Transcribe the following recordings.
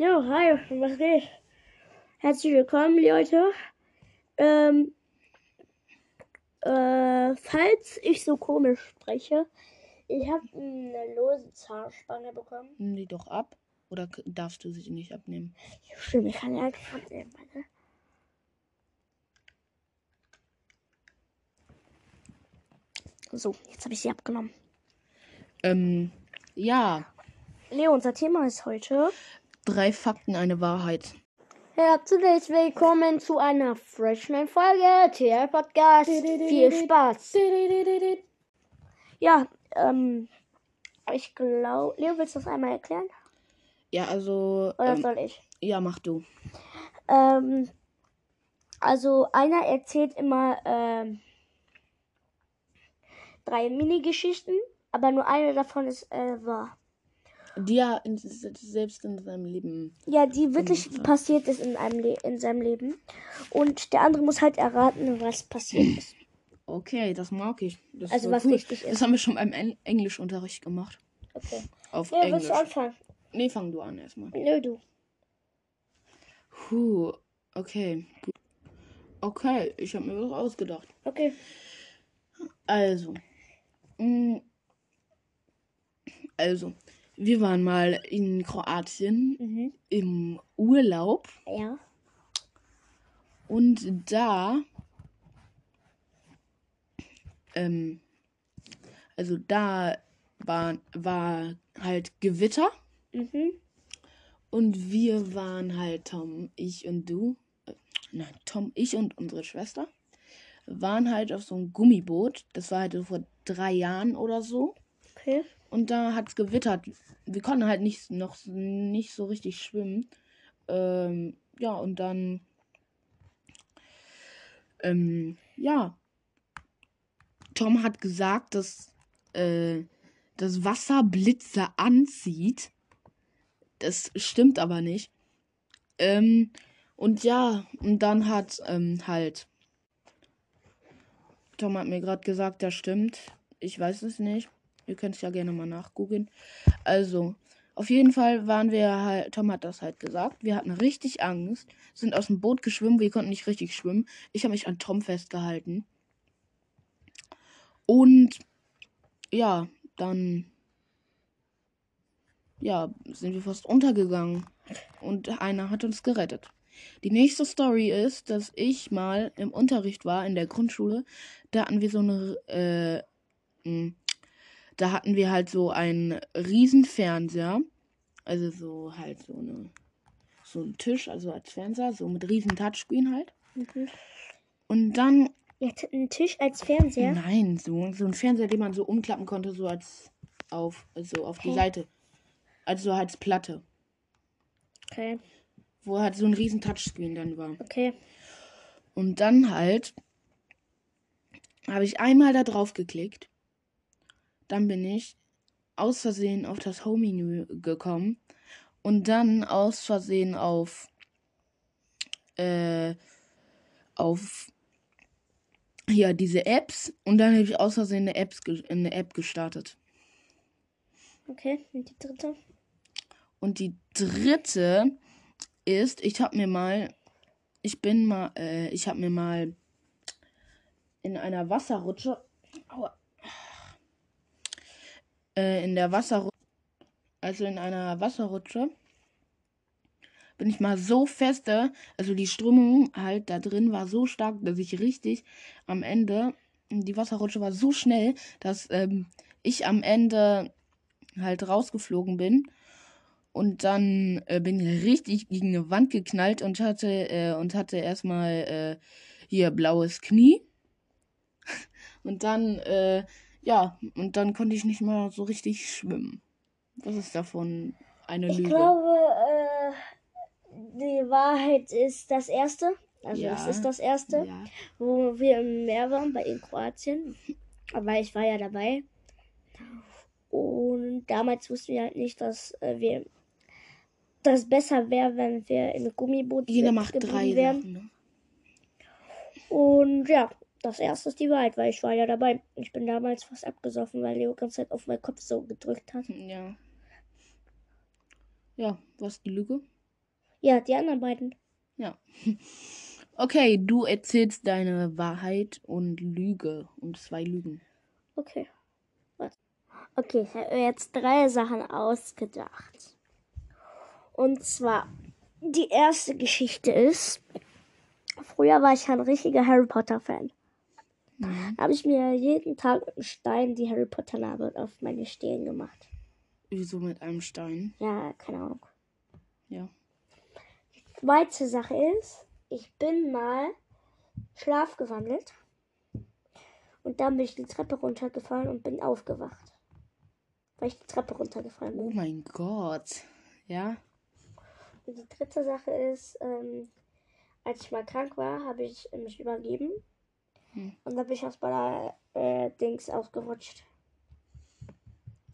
Ja, hi, was geht? Herzlich willkommen, Leute. Ähm, äh, falls ich so komisch spreche, ich habe eine lose Zahnspange bekommen. Nimm die doch ab. Oder darfst du sie nicht abnehmen? Stimmt, ich kann ja einfach abnehmen, warte. So, jetzt habe ich sie abgenommen. Ähm, ja. Leo, unser Thema ist heute. Drei Fakten, eine Wahrheit. Herzlich willkommen zu einer frischen Folge TR Podcast. Viel Spaß. Ja, ähm, ich glaube, Leo, willst du das einmal erklären? Ja, also. Oder Ähm, soll ich? ja, mach du. Ähm, also einer erzählt immer ähm, drei Mini-Geschichten, aber nur eine davon ist äh, wahr. Die ja in, selbst in seinem Leben. Ja, die wirklich ja. passiert ist in, einem Le in seinem Leben. Und der andere muss halt erraten, was passiert ist. Okay, das mag ich. Das Also was cool. richtig Das ist. haben wir schon beim En Englischunterricht gemacht. Okay. Auf Ja, willst Englisch. du anfangen? Nee, fang du an erstmal. Nö, du. Puh, okay. Okay, ich habe mir was ausgedacht. Okay. Also. mm, Also, wir waren mal in Kroatien Mhm. im Urlaub Ja. und da, ähm, also da war, war halt Gewitter Mhm. und wir waren halt Tom, ich und du, äh, nein, Tom, ich und unsere Schwester waren halt auf so einem Gummiboot. Das war halt so vor drei Jahren oder so. Okay. Und da hat es gewittert. Wir konnten halt nicht, noch nicht so richtig schwimmen. Ähm, ja, und dann. Ähm, ja. Tom hat gesagt, dass äh, das Wasser Blitze anzieht. Das stimmt aber nicht. Ähm, und ja, und dann hat ähm, halt. Tom hat mir gerade gesagt, das stimmt. Ich weiß es nicht. Ihr könnt es ja gerne mal nachgoogeln. Also, auf jeden Fall waren wir halt, Tom hat das halt gesagt. Wir hatten richtig Angst, sind aus dem Boot geschwommen, wir konnten nicht richtig schwimmen. Ich habe mich an Tom festgehalten. Und ja, dann ja, sind wir fast untergegangen. Und einer hat uns gerettet. Die nächste Story ist, dass ich mal im Unterricht war in der Grundschule. Da hatten wir so eine äh, mh, da hatten wir halt so einen riesen Fernseher. Also so halt so eine so ein Tisch, also als Fernseher, so mit riesen Touchscreen halt. Mhm. Und dann, Ihr hattet einen Tisch als Fernseher? nein, so, so ein Fernseher, den man so umklappen konnte, so als auf, also auf die Hä? Seite. Also so als Platte. Okay. Wo halt so ein riesen Touchscreen dann war. Okay. Und dann halt habe ich einmal da drauf geklickt. Dann bin ich aus Versehen auf das Home-Menü gekommen. Und dann aus Versehen auf äh, auf hier diese Apps. Und dann habe ich aus Versehen eine, Apps eine App gestartet. Okay. Und die dritte? Und die dritte ist, ich habe mir mal, ich bin mal, äh, ich habe mir mal in einer Wasserrutsche, aua, äh, in der Wasserrutsche, also in einer Wasserrutsche, bin ich mal so feste, also die Strömung halt da drin war so stark, dass ich richtig am Ende, die Wasserrutsche war so schnell, dass ähm, ich am Ende halt rausgeflogen bin. Und dann äh, bin ich richtig gegen eine Wand geknallt und hatte, äh, und hatte erstmal äh, hier blaues Knie. Und dann, äh, ja, und dann konnte ich nicht mal so richtig schwimmen. Was ist davon eine Ich Lüge? glaube, äh, die Wahrheit ist das erste. Also Ja. es ist das erste, ja. wo wir im Meer waren, bei in Kroatien. Aber ich war ja dabei. Und damals wussten wir halt nicht, dass äh, wir das besser wäre, wenn wir in einem Gummiboot Jeder macht drei wären. Sachen. Ne? Und ja, das erste ist die Wahrheit, weil ich war ja dabei. Ich bin damals fast abgesoffen, weil Leo ganz Zeit auf meinen Kopf so gedrückt hat. Ja. Ja, was ist die Lüge? Ja, die anderen beiden. Ja. Okay, du erzählst deine Wahrheit und Lüge und zwei Lügen. Okay. Warte. Okay, ich habe mir jetzt drei Sachen ausgedacht. Und zwar, die erste Geschichte ist, früher war ich ein richtiger Harry Potter-Fan. Mhm. Habe ich mir jeden Tag mit einem Stein die Harry Potter-Narbe auf meine Stirn gemacht. Wieso mit einem Stein? Ja, keine Ahnung. Ja. Zweite Sache ist, ich bin mal schlafgewandelt. Und dann bin ich die Treppe runtergefallen und bin aufgewacht. Weil ich die Treppe runtergefallen bin. Oh mein Gott. Ja. Und die dritte Sache ist, ähm, als ich mal krank war, habe ich mich übergeben. Hm. Und dann bin ich aus meiner äh, Dings ausgerutscht.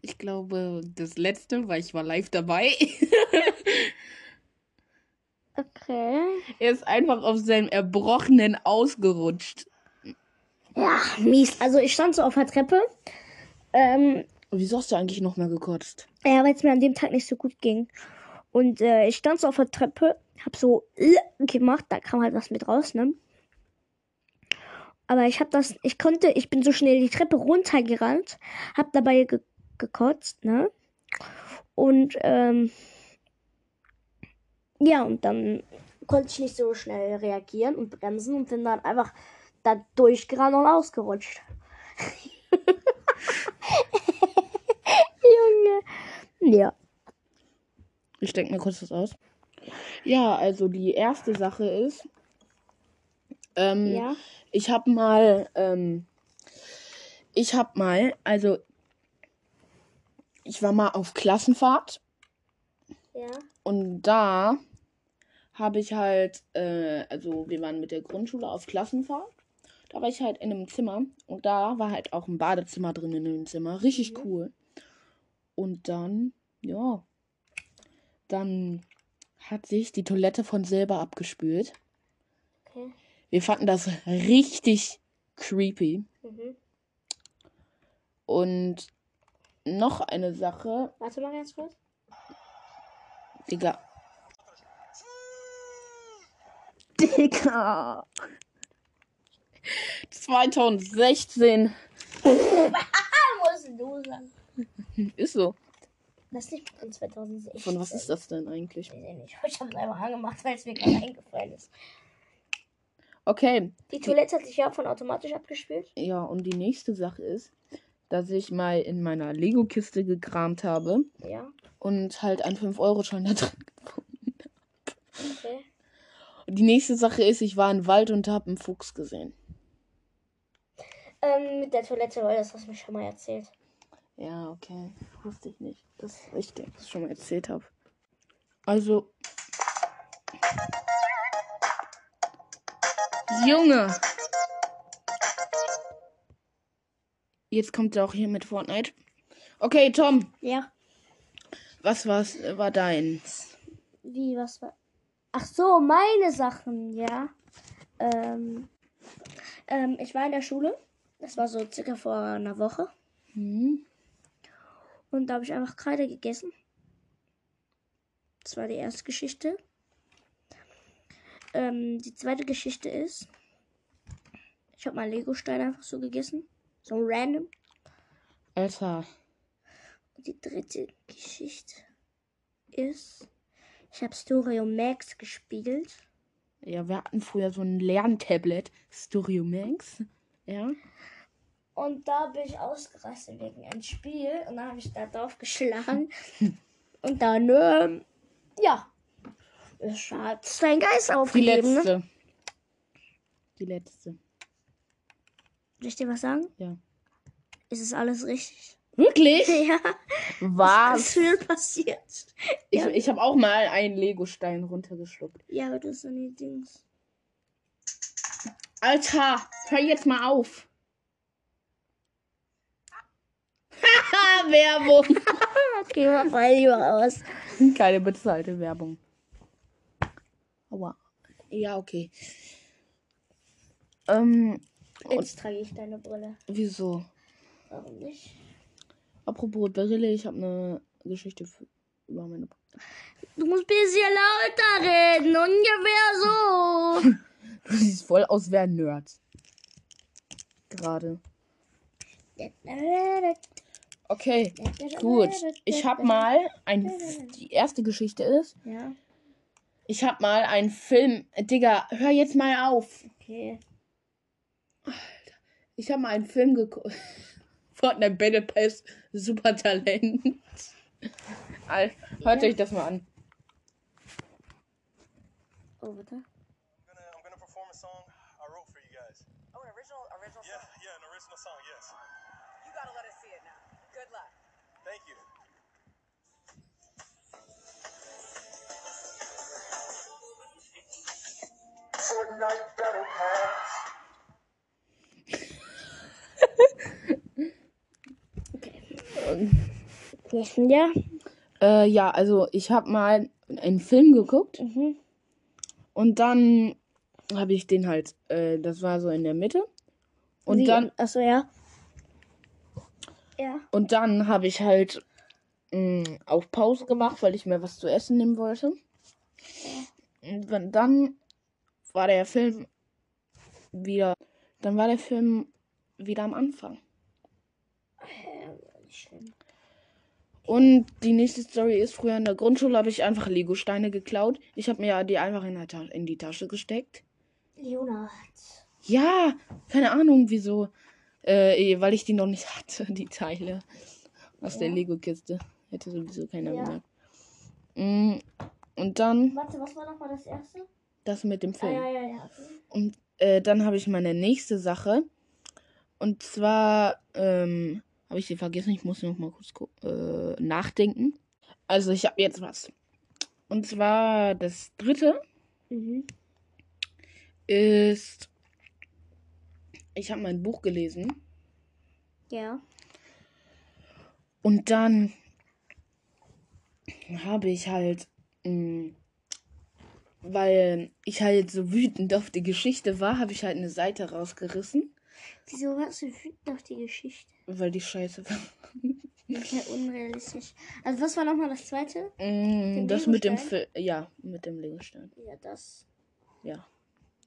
Ich glaube, das letzte, weil ich war live dabei. Okay. er ist einfach auf seinem Erbrochenen ausgerutscht. Ja, mies. Also ich stand so auf der Treppe. Ähm, Wieso hast du eigentlich noch mal gekotzt? ja, weil es mir an dem Tag nicht so gut ging. Und äh, ich stand so auf der Treppe, hab so äh, gemacht, da kam halt was mit raus, ne? Aber ich hab das, ich konnte, ich bin so schnell die Treppe runtergerannt, hab dabei ge gekotzt, ne? Und ähm, ja, und dann konnte ich nicht so schnell reagieren und bremsen und bin dann einfach da durchgerannt und ausgerutscht. Junge. Ja. Ich denke mir kurz das aus. Ja, also die erste Sache ist, ähm, Ja. ich habe mal, ähm, ich habe mal, also ich war mal auf Klassenfahrt Ja. und da habe ich halt, äh, also wir waren mit der Grundschule auf Klassenfahrt. Da war ich halt in einem Zimmer und da war halt auch ein Badezimmer drin in dem Zimmer. Richtig Mhm. cool. Und dann, ja, dann hat sich die Toilette von selber abgespült. Okay. Wir fanden das richtig creepy. Mhm. Und noch eine Sache, Warte mal ganz kurz. Digga. Digga. 2016 Musst du sagen. ist so. Das ist nicht von 2016. Von was ist das denn eigentlich? Weiß ich nicht. Ich hab's einfach angemacht, weil es mir gerade eingefallen ist. Okay, Die Toilette hat sich ja von automatisch abgespielt. ja, und die nächste Sache ist, dass ich mal in meiner Lego-Kiste gekramt habe Ja. und halt einen 5-Euro-Schein da drin gefunden. Okay. Und die nächste Sache ist, ich war im Wald und habe einen Fuchs gesehen. Ähm, mit der Toilette, weil das hast du mir schon mal erzählt. Ja, okay. Wusste ich nicht, dass ich dir das schon mal erzählt habe. Also. Junge! Jetzt kommt er auch hier mit Fortnite. Okay, Tom, Ja. was war's, war dein? Wie, was war. Ach so, meine Sachen, ja. Ähm, ähm, ich war in der Schule. Das war so circa vor einer Woche. Hm? Und da habe ich einfach Kreide gegessen. Das war die erste Geschichte. Ähm, die zweite Geschichte ist, ich habe mal Lego-Stein einfach so gegessen. So random. Alter. Und die dritte Geschichte ist, ich habe Storio Max gespielt. Ja, wir hatten früher so ein Lerntablet. Storio Max. Ja. Und da bin ich ausgerastet wegen einem Spiel. Und dann habe ich da drauf geschlagen. Und dann, ähm, ja. Es hat sein Geist Die aufgegeben. Ne? letzte. Die letzte. Soll ich dir was sagen? Ja. Ist es alles richtig? Wirklich? Ja. Was? Was ist viel passiert? Ich, Ja. ich habe auch mal einen Lego-Stein runtergeschluckt. Ja, aber das sind die Dings. Alter, hör jetzt mal auf. Haha, Werbung. Okay, mach mal lieber aus. Keine bezahlte Werbung. Aua. Ja, okay. Ähm, Jetzt trage ich deine Brille. wieso? Warum nicht? Apropos Brille, ich habe eine Geschichte über meine Du musst ein bisschen lauter reden, ungefähr so. Du siehst voll aus wie ein Nerd. Gerade. Okay, gut. Ich hab mal ein. Die erste Geschichte ist, Ja, ich hab mal einen Film. Digga, hör jetzt mal auf. okay. Ich hab mal einen Film geguckt. Fortnite Battle Pass Supertalent. Al- Hört euch das mal an. Oh, warte. Nächsten Jahr. Äh, ja, also ich hab mal einen Film geguckt Mhm. und dann habe ich den halt, äh, das war so in der Mitte. Und Wie? dann Achso, ja. Ja. Und dann habe ich halt mh, auf Pause gemacht, weil ich mir was zu essen nehmen wollte. Und dann war der Film wieder, dann war der Film wieder am Anfang. Und die nächste Story ist, früher in der Grundschule habe ich einfach Lego-Steine geklaut. Ich habe mir die einfach in, der in die Tasche gesteckt. Leonard. Ja, keine Ahnung wieso. Äh, weil ich die noch nicht hatte, die Teile aus der Ja. Lego-Kiste. Hätte sowieso keiner Ja. gesagt. Mm, Und dann Warte, was war nochmal das erste? Das mit dem Ah, Film. ja, ja, ja. okay. Und äh, dann habe ich meine nächste Sache. Und zwar ähm, habe ich sie vergessen. Ich muss noch mal kurz äh, nachdenken. Also ich habe jetzt was. Und zwar das dritte Mhm. ist, ich habe mein Buch gelesen. Ja. Und dann habe ich halt, mh, weil ich halt so wütend auf die Geschichte war, habe ich halt eine Seite rausgerissen, Wieso warst du wütend auf die Geschichte? weil die scheiße war. Okay, unrealistisch. Also, was war nochmal das zweite? Mm, das mit dem? Film, ja, mit dem Legostein. Ja, das. Ja,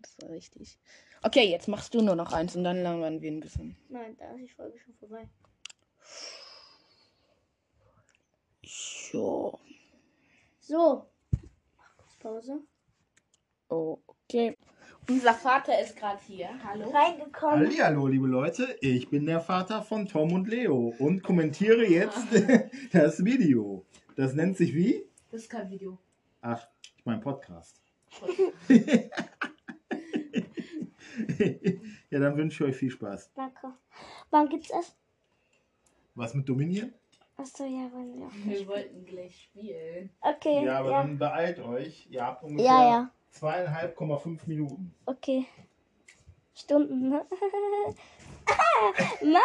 das war richtig. Okay, jetzt machst du nur noch eins und dann langweilen wir ein bisschen. Nein, da ist die Folge schon vorbei. Jo, So. Mach kurz Pause. Okay. Unser Vater ist gerade hier. Hallo. Reingekommen. Hallo, liebe Leute, ich bin der Vater von Tom und Leo und kommentiere jetzt das Video. Das nennt sich wie? Das ist kein Video. Ach, ich mein Podcast. ja, dann wünsche ich euch viel Spaß. Danke. Wann gibt's es? Was mit Dominieren? Achso, ja, wann ja. Wir wollten gleich spielen. Okay. Ja, aber ja. dann beeilt euch. Ihr habt ungefähr Ja, ja. Zweieinhalb Komma fünf Minuten. Okay. Stunden, ne? Mann!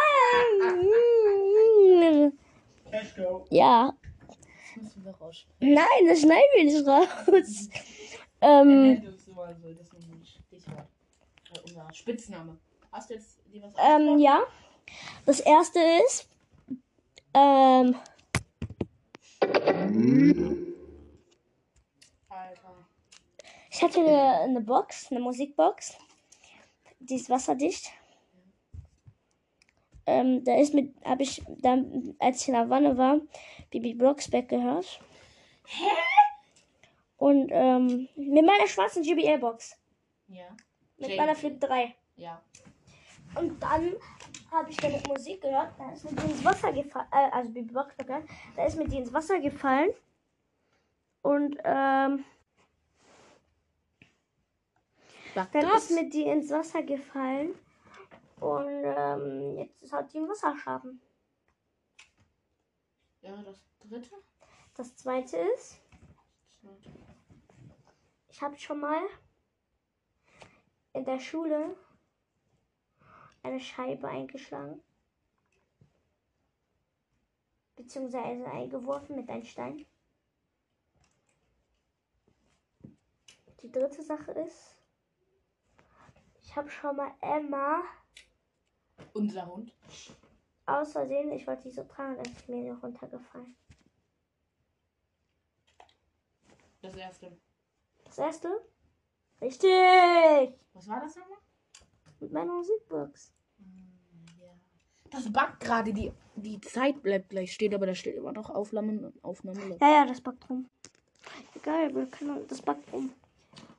Cash go. Ja. Das müssen wir raus. Nein, das schneiden wir nicht raus. ähm. Äh, Unser Spitzname. Hast du jetzt dir was ähm, ja. Das erste ist, ähm, Alter. Ich hatte eine, eine Box, eine Musikbox. Die ist wasserdicht. Ähm, da ist mit, habe ich dann, als ich in der Wanne war, Bibi Blocksberg gehört. Hä? Und ähm, mit meiner schwarzen GBL-Box. Ja. Mit meiner Flip 3. Ja. Und dann habe ich damit Musik gehört. Da ist mir die ins Wasser gefallen. Äh, also Bibi Blocksberg, ja. Da ist mir die ins Wasser gefallen. Und ähm, Sag dann das. ist mir die ins Wasser gefallen. Und ähm, jetzt hat die einen Wasserschaden. Ja, das dritte. Das zweite ist, ich habe schon mal in der Schule eine Scheibe eingeschlagen. Beziehungsweise eingeworfen mit einem Stein. Die dritte Sache ist, ich habe schon mal Emma Unser Hund. aus Versehen, ich wollte die so tragen, dann ist mir die runtergefallen. Das erste. Das erste? Richtig! Was war das nochmal? Mit meiner Musikbox. Das buggt gerade. Die, die Zeit bleibt gleich stehen, aber da steht immer noch Aufnahme. Aufnahme. Ja, ja, das backt rum. Egal, wir können das backt rum.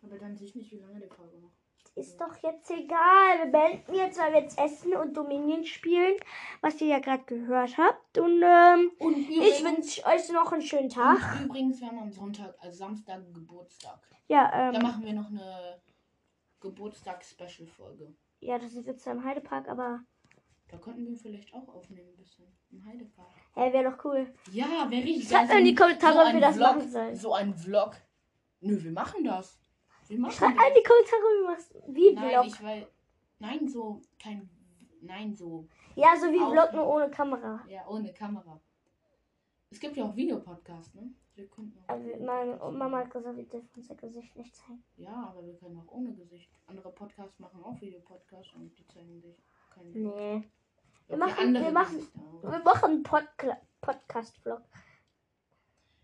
Aber dann sehe ich nicht, wie lange die Folge noch. Ist doch jetzt egal. Wir beenden jetzt, weil wir jetzt essen und Dominion spielen, was ihr ja gerade gehört habt. Und ähm, Und ich übrigens, wünsche euch noch einen schönen Tag. und übrigens, wir haben am Sonntag, also Samstag Geburtstag. Ja, Da ähm, machen wir noch eine Geburtstags-Special-Folge. ja, das ist jetzt im Heidepark, aber Da könnten wir vielleicht auch aufnehmen ein bisschen. Im Heidepark. hey, wäre doch cool. Ja, wäre richtig Schreibt in die Kommentare, ob ein wir das Vlog, machen sollen. So ein Vlog. Nö, wir machen das. Wir machen die Kommentare, wie machst wie Nein, Vlog. ich weil. Nein, so kein. Nein, so. Ja, so wie Auf- Vlog, nur ohne Kamera. Ja, ohne Kamera. Es gibt ja auch Videopodcasts, ne? Wir könnten auch Also meine Mama hat gesagt, wir dürfen unser Gesicht nicht zeigen. Ja, aber wir können auch ohne Gesicht. Andere Podcasts machen auch Videopodcasts und die zeigen sich kein Nee. Wir machen- wir machen- Gesichter auch. Wir machen einen Podca- Podcast-Vlog.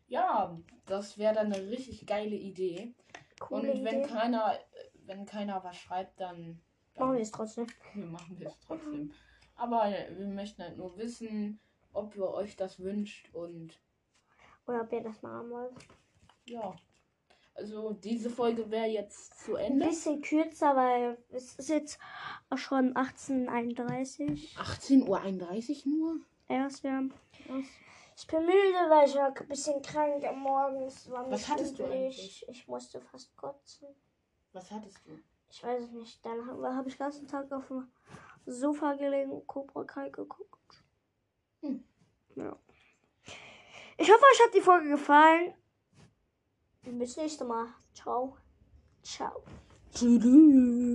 Ja, das wäre dann eine richtig geile Idee. Coole und wenn Idee. keiner, wenn keiner was schreibt, dann, dann Machen wir es trotzdem. wir machen es trotzdem. Aber wir möchten halt nur wissen, ob ihr euch das wünscht und Oder ob ihr das machen wollt. ja. Also diese Folge wäre jetzt zu Ein Ende. bisschen kürzer, weil es ist jetzt auch schon 18.31 18.31 Uhr nur? Erst, ja. Was? Ich bin müde, weil ich war ein bisschen krank am Morgen. Was hattest du eigentlich? Ich musste fast kotzen. Was hattest du? Ich weiß es nicht. Dann habe hab ich den ganzen Tag auf dem Sofa gelegen und Cobra Kai geguckt. Hm. Ja. Ich hoffe, euch hat die Folge gefallen. Bis nächstes Mal. Ciao. Ciao. Tschüss.